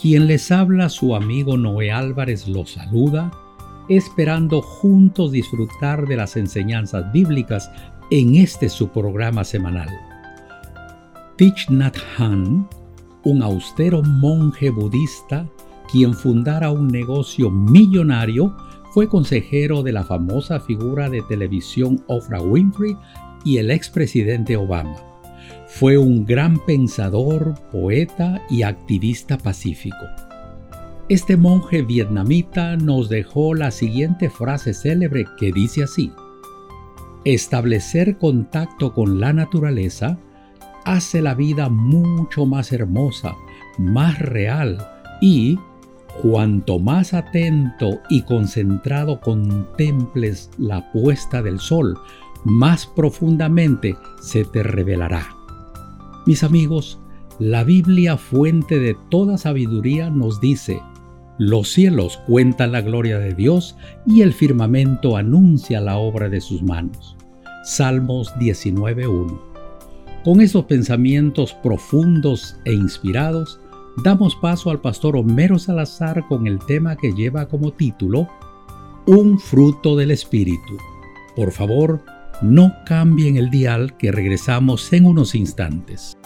Quien les habla, su amigo Noé Álvarez, los saluda, esperando juntos disfrutar de las enseñanzas bíblicas en este su programa semanal. Thich Nhat Hanh, un austero monje budista, quien fundara un negocio millonario, fue consejero de la famosa figura de televisión Oprah Winfrey y el expresidente Obama. Fue un gran pensador, poeta y activista pacífico. Este monje vietnamita nos dejó la siguiente frase célebre que dice así, Establecer contacto con la naturaleza hace la vida mucho más hermosa, más real y, cuanto más atento y concentrado contemples la puesta del sol, más profundamente se te revelará. Mis amigos, la Biblia, fuente de toda sabiduría, nos dice, los cielos cuentan la gloria de Dios y el firmamento anuncia la obra de sus manos. Salmos 19.1. Con esos pensamientos profundos e inspirados, damos paso al pastor Homero Salazar con el tema que lleva como título Un fruto del Espíritu. Por favor, no cambien el dial que regresamos en unos instantes.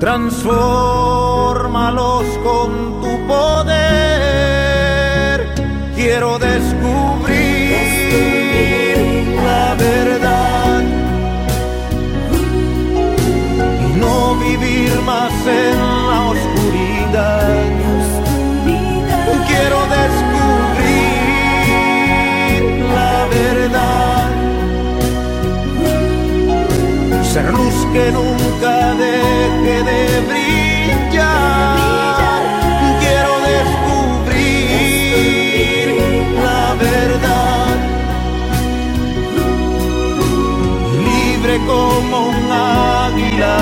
Transfórmalos con tu poder. Quiero descubrir luz que nunca deje de brillar. Quiero descubrir la verdad, libre como un águila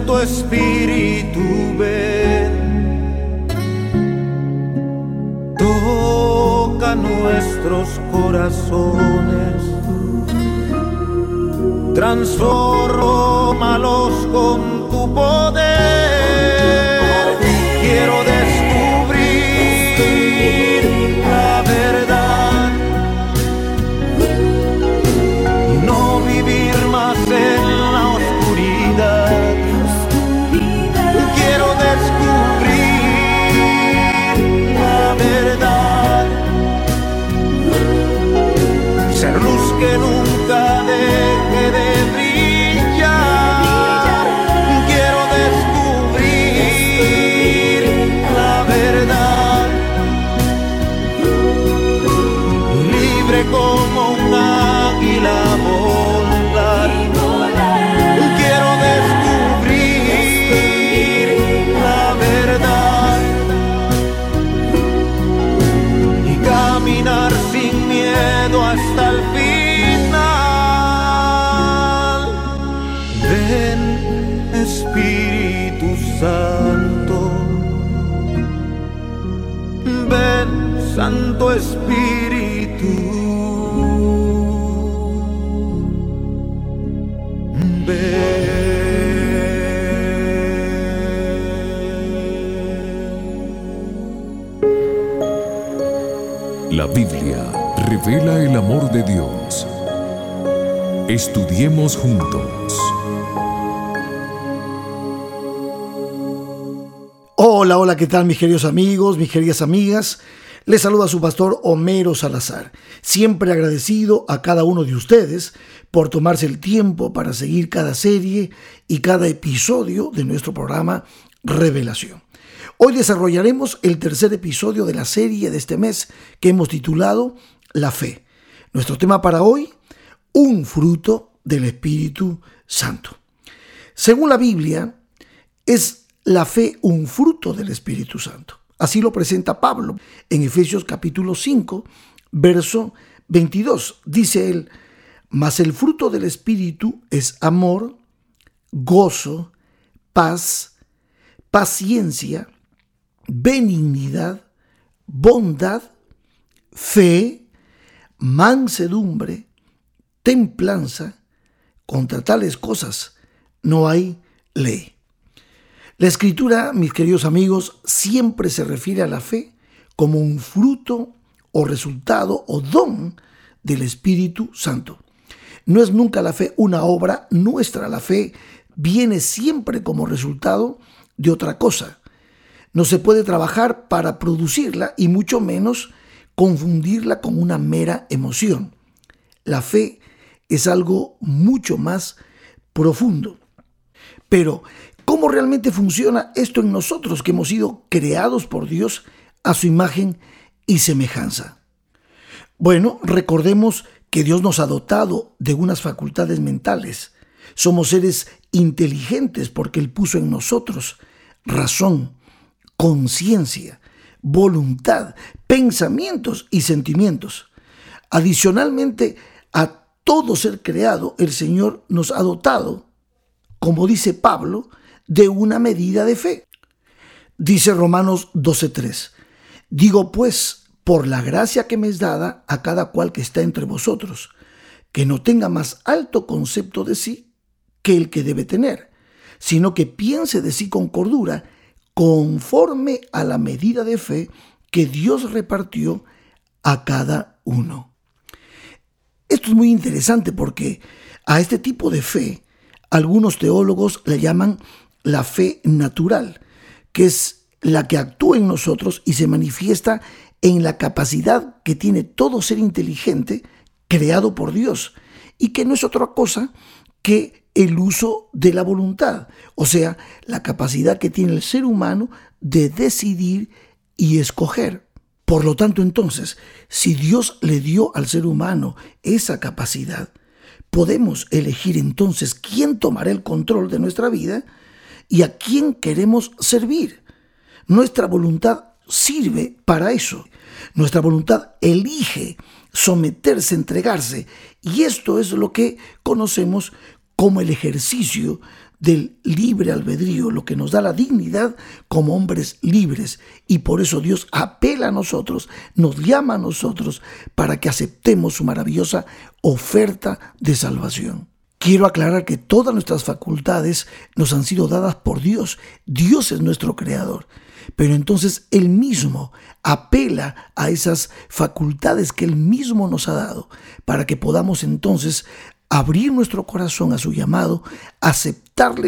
Santo Espíritu, ven. Toca nuestros corazones, transformalos con tu poder. Estudiemos juntos. Hola, hola, ¿qué tal mis queridos amigos, mis queridas amigas? Les saluda su pastor Homero Salazar, siempre agradecido a cada uno de ustedes por tomarse el tiempo para seguir cada serie y cada episodio de nuestro programa Revelación. Hoy desarrollaremos el tercer episodio de la serie de este mes que hemos titulado La fe. Nuestro tema para hoy, un fruto del Espíritu Santo. Según la Biblia, es la fe un fruto del Espíritu Santo. Así lo presenta Pablo en Efesios capítulo 5, verso 22. Dice él, mas el fruto del Espíritu es amor, gozo, paz, paciencia, benignidad, bondad, fe, mansedumbre, templanza. Contra tales cosas no hay ley. La escritura, mis queridos amigos, siempre se refiere a la fe como un fruto o resultado o don del Espíritu Santo. No es nunca la fe una obra nuestra, la fe viene siempre como resultado de otra cosa. No se puede trabajar para producirla y mucho menos confundirla con una mera emoción. La fe es algo mucho más profundo. Pero, ¿cómo realmente funciona esto en nosotros que hemos sido creados por Dios a su imagen y semejanza? Bueno, recordemos que Dios nos ha dotado de unas facultades mentales. Somos seres inteligentes porque Él puso en nosotros razón, conciencia, voluntad, pensamientos y sentimientos. Adicionalmente a todo ser creado, el Señor nos ha dotado, como dice Pablo, de una medida de fe. Dice Romanos 12:3, digo pues, por la gracia que me es dada a cada cual que está entre vosotros, que no tenga más alto concepto de sí que el que debe tener, sino que piense de sí con cordura, conforme a la medida de fe que Dios repartió a cada uno. Esto es muy interesante porque a este tipo de fe algunos teólogos le llaman la fe natural, que es la que actúa en nosotros y se manifiesta en la capacidad que tiene todo ser inteligente creado por Dios y que no es otra cosa que el uso de la voluntad, o sea, la capacidad que tiene el ser humano de decidir y escoger. Por lo tanto, entonces, si Dios le dio al ser humano esa capacidad, podemos elegir entonces quién tomará el control de nuestra vida y a quién queremos servir. Nuestra voluntad sirve para eso. Nuestra voluntad elige someterse, entregarse. Y esto es lo que conocemos como el ejercicio del libre albedrío, lo que nos da la dignidad como hombres libres. Y por eso Dios apela a nosotros, nos llama a nosotros para que aceptemos su maravillosa oferta de salvación. Quiero aclarar que todas nuestras facultades nos han sido dadas por Dios. Dios es nuestro creador. Pero entonces Él mismo apela a esas facultades que Él mismo nos ha dado para que podamos entonces abrir nuestro corazón a su llamado,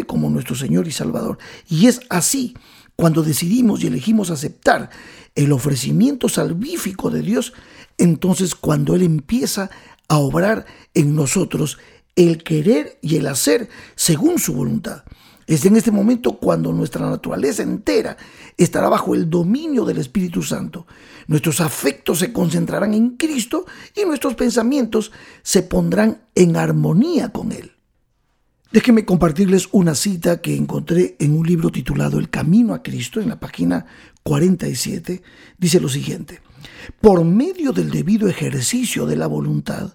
como nuestro Señor y Salvador. Y es así cuando decidimos y elegimos aceptar el ofrecimiento salvífico de Dios, entonces cuando Él empieza a obrar en nosotros el querer y el hacer según su voluntad. Es en este momento cuando nuestra naturaleza entera estará bajo el dominio del Espíritu Santo. Nuestros afectos se concentrarán en Cristo y nuestros pensamientos se pondrán en armonía con Él. Déjenme compartirles una cita que encontré en un libro titulado El Camino a Cristo, en la página 47. Dice lo siguiente, por medio del debido ejercicio de la voluntad,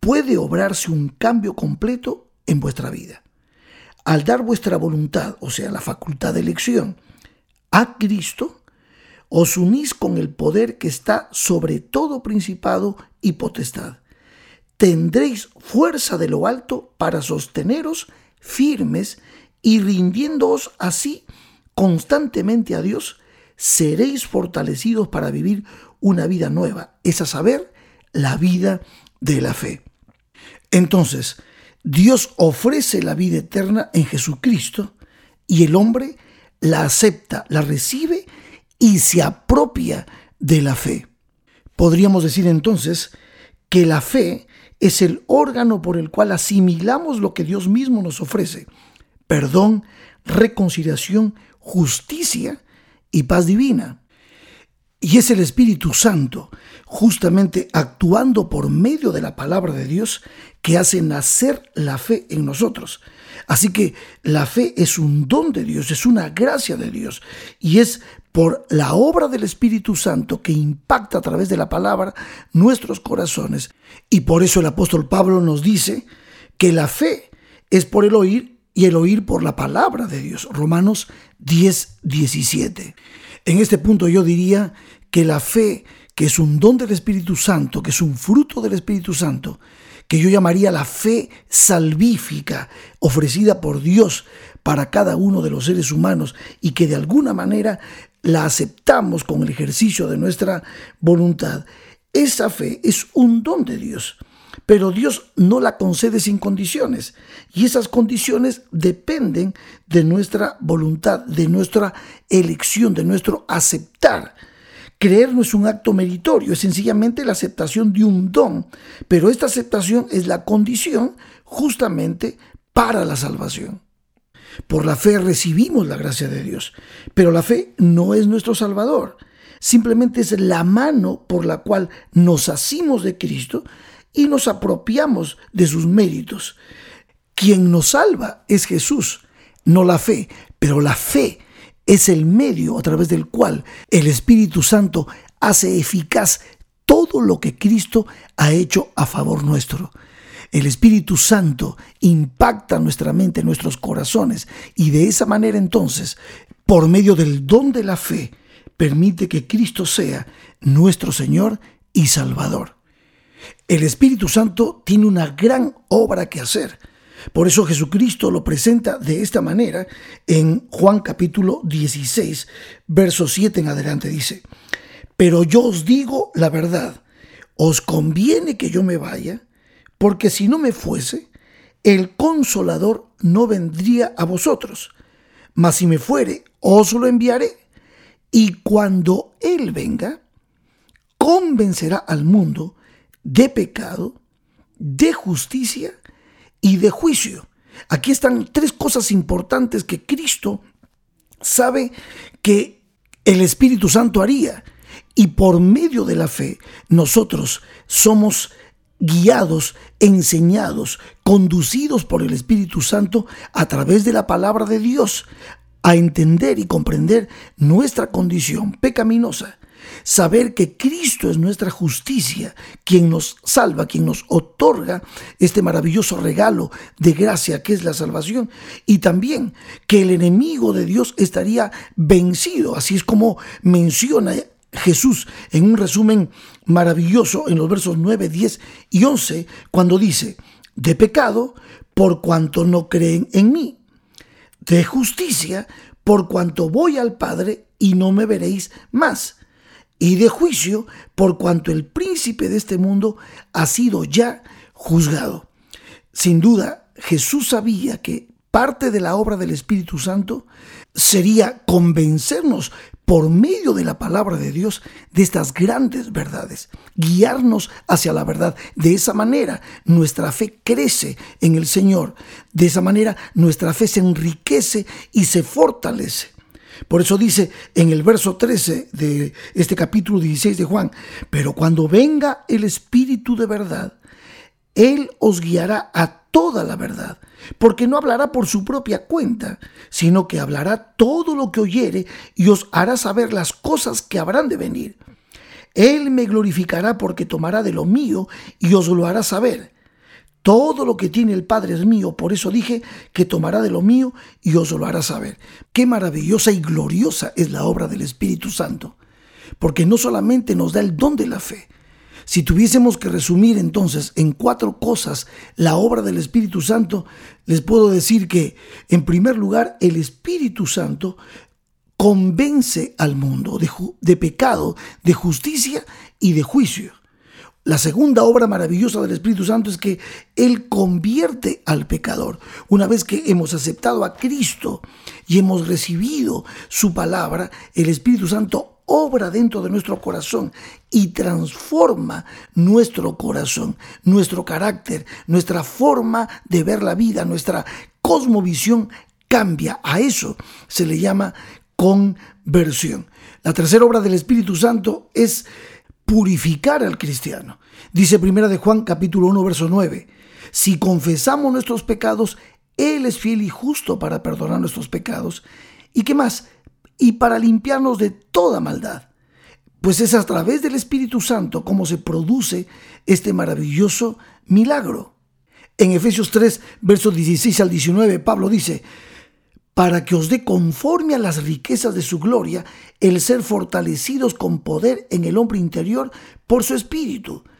puede obrarse un cambio completo en vuestra vida al dar vuestra voluntad, o sea, la facultad de elección, a Cristo, os unís con el poder que está sobre todo principado y potestad. Tendréis fuerza de lo alto para sosteneros firmes y rindiéndoos así constantemente a Dios, seréis fortalecidos para vivir una vida nueva, es a saber, la vida de la fe. Entonces, Dios ofrece la vida eterna en Jesucristo y el hombre la acepta, la recibe y se apropia de la fe. Podríamos decir entonces que la fe es el órgano por el cual asimilamos lo que Dios mismo nos ofrece. Perdón, reconciliación, justicia y paz divina. Y es el Espíritu Santo, justamente actuando por medio de la palabra de Dios, que hace nacer la fe en nosotros. Así que la fe es un don de Dios, es una gracia de Dios. Y es por la obra del Espíritu Santo que impacta a través de la palabra nuestros corazones. Y por eso el apóstol Pablo nos dice que la fe es por el oír y el oír por la palabra de Dios. Romanos 10, 17. En este punto yo diría que la fe, que es un don del Espíritu Santo, que es un fruto del Espíritu Santo, que yo llamaría la fe salvífica ofrecida por Dios para cada uno de los seres humanos y que de alguna manera la aceptamos con el ejercicio de nuestra voluntad. Esa fe es un don de Dios, pero Dios no la concede sin condiciones y esas condiciones dependen de nuestra voluntad, de nuestra elección, de nuestro aceptar. Creer no es un acto meritorio, es sencillamente la aceptación de un don, pero esta aceptación es la condición justamente para la salvación. Por la fe recibimos la gracia de Dios, pero la fe no es nuestro Salvador, simplemente es la mano por la cual nos asimos de Cristo y nos apropiamos de sus méritos. Quien nos salva es Jesús, no la fe, pero la fe es el medio a través del cual el Espíritu Santo hace eficaz todo lo que Cristo ha hecho a favor nuestro. El Espíritu Santo impacta nuestra mente, nuestros corazones y de esa manera entonces, por medio del don de la fe, permite que Cristo sea nuestro Señor y Salvador. El Espíritu Santo tiene una gran obra que hacer por eso Jesucristo lo presenta de esta manera en Juan capítulo 16, verso 7 en adelante. Dice, pero yo os digo la verdad, os conviene que yo me vaya, porque si no me fuese, el consolador no vendría a vosotros, mas si me fuere, os lo enviaré. Y cuando Él venga, convencerá al mundo de pecado, de justicia y de juicio. Aquí están tres cosas importantes que Cristo sabe que el Espíritu Santo haría. Y por medio de la fe nosotros somos guiados, enseñados, conducidos por el Espíritu Santo a través de la palabra de Dios a entender y comprender nuestra condición pecaminosa. Saber que Cristo es nuestra justicia, quien nos salva, quien nos otorga este maravilloso regalo de gracia que es la salvación, y también que el enemigo de Dios estaría vencido, así es como menciona Jesús en un resumen maravilloso en los versos 9, 10 y 11, cuando dice, de pecado por cuanto no creen en mí, de justicia por cuanto voy al Padre y no me veréis más, y de juicio por cuanto el príncipe de este mundo ha sido ya juzgado. Sin duda, Jesús sabía que parte de la obra del Espíritu Santo sería convencernos por medio de la palabra de Dios de estas grandes verdades, guiarnos hacia la verdad. De esa manera nuestra fe crece en el Señor, de esa manera nuestra fe se enriquece y se fortalece. Por eso dice en el verso 13 de este capítulo 16 de Juan, pero cuando venga el Espíritu de verdad, Él os guiará a toda la verdad, porque no hablará por su propia cuenta, sino que hablará todo lo que oyere y os hará saber las cosas que habrán de venir. Él me glorificará porque tomará de lo mío y os lo hará saber. Todo lo que tiene el Padre es mío, por eso dije que tomará de lo mío y os lo hará saber. Qué maravillosa y gloriosa es la obra del Espíritu Santo, porque no solamente nos da el don de la fe, si tuviésemos que resumir entonces en cuatro cosas la obra del Espíritu Santo, les puedo decir que, en primer lugar, el Espíritu Santo convence al mundo de, pecado, de justicia y de juicio. La segunda obra maravillosa del Espíritu Santo es que Él convierte al pecador. Una vez que hemos aceptado a Cristo y hemos recibido su palabra, el Espíritu Santo obra dentro de nuestro corazón y transforma nuestro corazón, nuestro carácter, nuestra forma de ver la vida, nuestra cosmovisión cambia. A eso se le llama conversión. La tercera obra del Espíritu Santo es purificar al cristiano. Dice primera de Juan capítulo 1 verso 9, si confesamos nuestros pecados, él es fiel y justo para perdonar nuestros pecados. ¿Y qué más? Y para limpiarnos de toda maldad. Pues es a través del Espíritu Santo como se produce este maravilloso milagro. En Efesios 3, versos 16 al 19, Pablo dice, para que os dé conforme a las riquezas de su gloria el ser fortalecidos con poder en el hombre interior por su espíritu,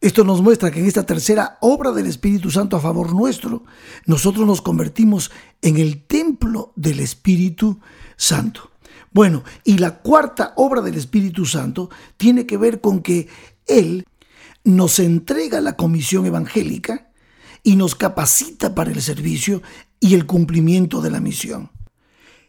Esto nos muestra que en esta tercera obra del Espíritu Santo a favor nuestro, nosotros nos convertimos en el templo del Espíritu Santo. Bueno, y la cuarta obra del Espíritu Santo tiene que ver con que Él nos entrega la comisión evangélica y nos capacita para el servicio y el cumplimiento de la misión.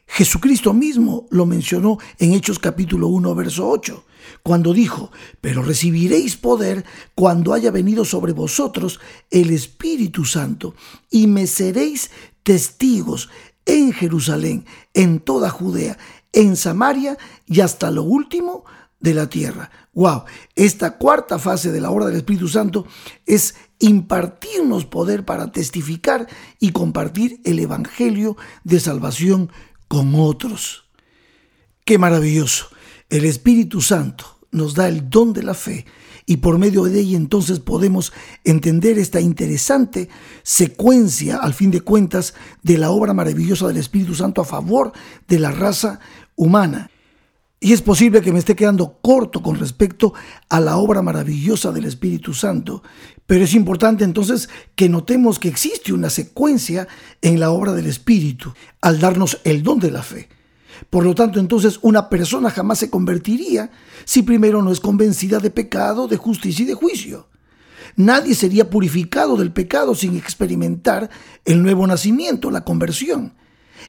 Jesucristo mismo lo mencionó en Hechos capítulo 1, verso 8, cuando dijo, pero recibiréis poder cuando haya venido sobre vosotros el Espíritu Santo, y me seréis testigos en Jerusalén, en toda Judea, en Samaria y hasta lo último de la tierra. Wow, esta cuarta fase de la obra del Espíritu Santo es impartirnos poder para testificar y compartir el evangelio de salvación con otros. Qué maravilloso. El Espíritu Santo nos da el don de la fe y por medio de ella entonces podemos entender esta interesante secuencia, al fin de cuentas, de la obra maravillosa del Espíritu Santo a favor de la raza humana. Y es posible que me esté quedando corto con respecto a la obra maravillosa del Espíritu Santo, pero es importante entonces que notemos que existe una secuencia en la obra del Espíritu al darnos el don de la fe. Por lo tanto, entonces una persona jamás se convertiría si primero no es convencida de pecado, de justicia y de juicio. Nadie sería purificado del pecado sin experimentar el nuevo nacimiento, la conversión.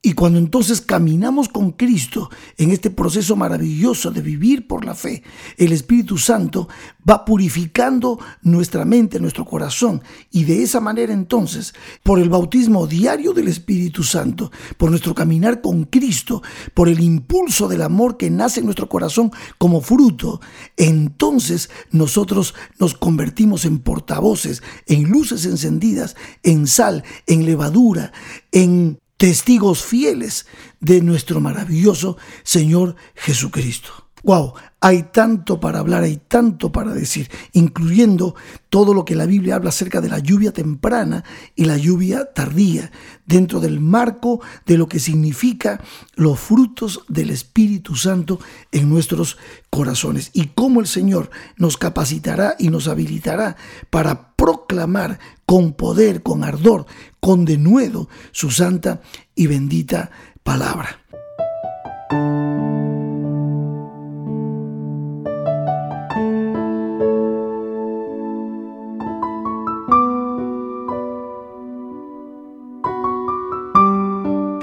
Y cuando entonces caminamos con Cristo en este proceso maravilloso de vivir por la fe, el Espíritu Santo va purificando nuestra mente, nuestro corazón. Y de esa manera entonces, por el bautismo diario del Espíritu Santo, por nuestro caminar con Cristo, por el impulso del amor que nace en nuestro corazón como fruto, entonces nosotros nos convertimos en portavoces, en luces encendidas, en sal, en levadura, en testigos fieles de nuestro maravilloso Señor Jesucristo. Wow, hay tanto para hablar, hay tanto para decir, incluyendo todo lo que la Biblia habla acerca de la lluvia temprana y la lluvia tardía, dentro del marco de lo que significa los frutos del Espíritu Santo en nuestros corazones y cómo el Señor nos capacitará y nos habilitará para proclamar con poder, con ardor, con denuedo su santa y bendita palabra.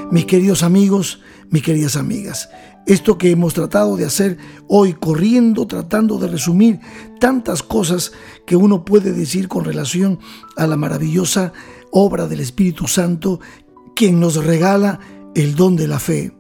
Mis queridos amigos, mis queridas amigas, esto que hemos tratado de hacer hoy corriendo, tratando de resumir tantas cosas que uno puede decir con relación a la maravillosa obra del Espíritu Santo, quien nos regala el don de la fe.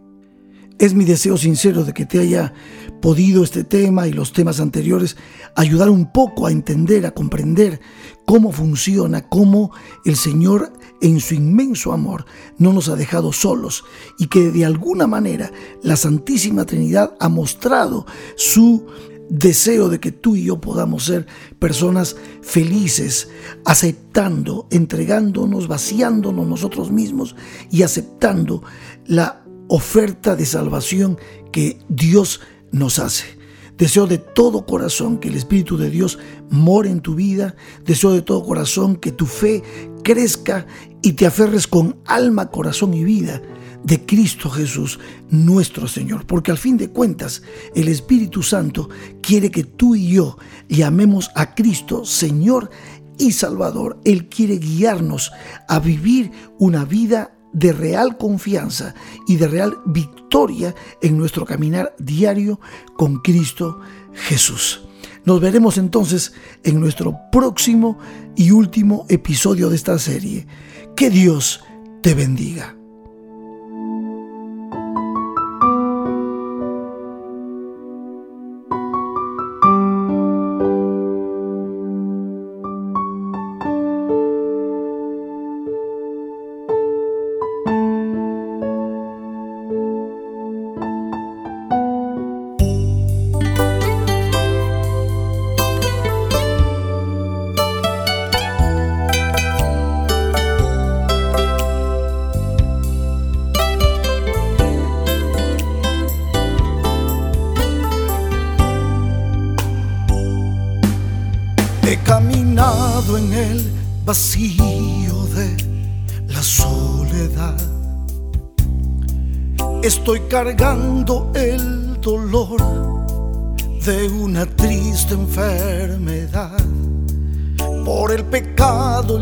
Es mi deseo sincero de que te haya podido este tema y los temas anteriores ayudar un poco a entender, a comprender cómo funciona, cómo el Señor en su inmenso amor no nos ha dejado solos y que de alguna manera la Santísima Trinidad ha mostrado su deseo de que tú y yo podamos ser personas felices, aceptando, entregándonos, vaciándonos nosotros mismos y aceptando la oferta de salvación que Dios nos hace. Deseo de todo corazón que el Espíritu de Dios more en tu vida. Deseo de todo corazón que tu fe crezca y te aferres con alma, corazón y vida de Cristo Jesús, nuestro Señor. Porque al fin de cuentas, el Espíritu Santo quiere que tú y yo llamemos a Cristo Señor y Salvador. Él quiere guiarnos a vivir una vida de real confianza y de real victoria en nuestro caminar diario con Cristo Jesús. Nos veremos entonces en nuestro próximo y último episodio de esta serie. Que Dios te bendiga.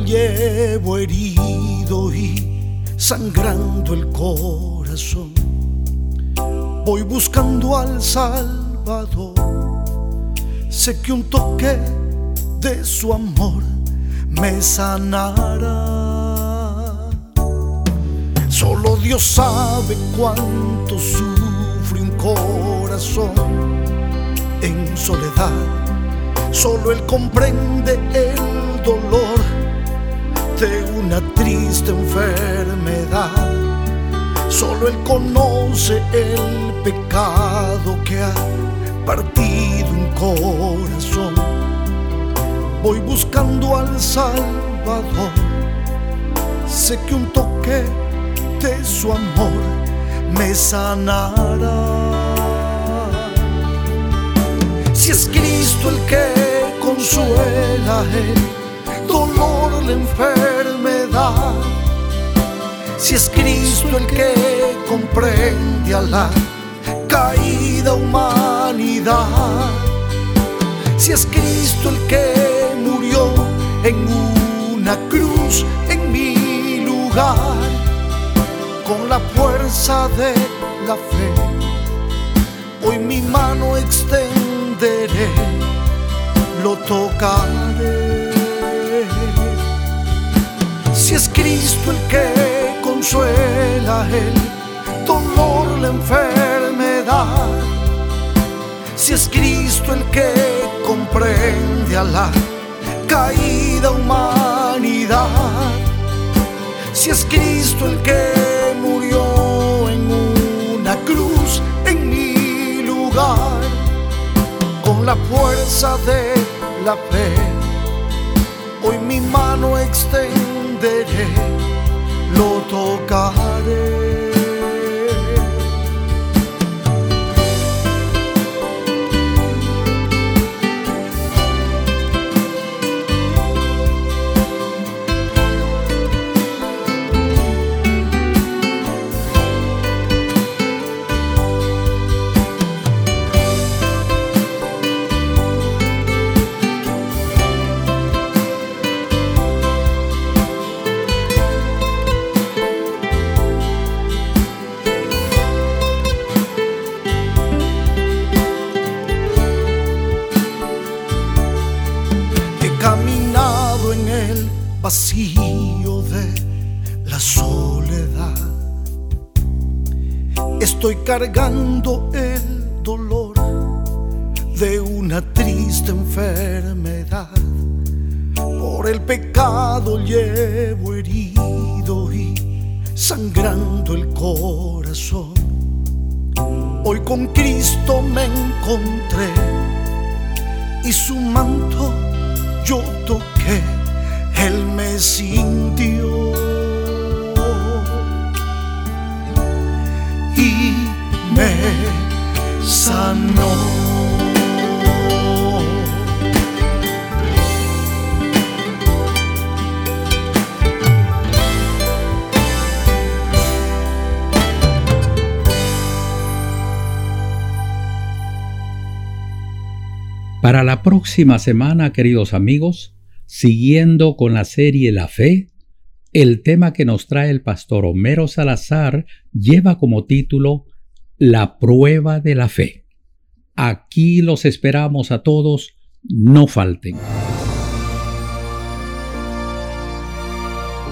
Llevo herido y sangrando el corazón. Voy buscando al Salvador. Sé que un toque de su amor me sanará. Solo Dios sabe cuánto sufre un corazón en soledad. Solo Él comprende el dolor de una triste enfermedad. Solo Él conoce el pecado que ha partido un corazón Voy buscando al Salvador. Sé que un toque de su amor me sanará. Si es Cristo el que consuela el dolor, la enfermedad. Si es Cristo el que comprende a la caída humanidad. Si es Cristo el que en una cruz en mi lugar, con la fuerza de la fe, hoy mi mano extenderé, lo tocaré. Si es Cristo el que consuela el dolor, la enfermedad, si es Cristo el que comprende a la caída humanidad, si es Cristo el que murió en una cruz en mi lugar, con la fuerza de la fe, hoy mi mano extenderé, lo tocaré. Estoy cargando el dolor de una triste enfermedad. Por el pecado llevo herido y sangrando el corazón. Hoy con Cristo me encontré y su manto yo toqué él me sintió Para la próxima semana, queridos amigos, Siguiendo con la serie La Fe, el tema que nos trae el pastor Homero Salazar lleva como título La prueba de la fe. Aquí los esperamos a todos, no falten.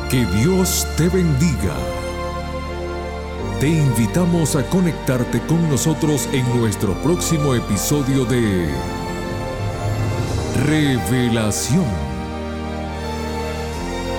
Que Dios te bendiga. Te invitamos a conectarte con nosotros en nuestro próximo episodio de Revelación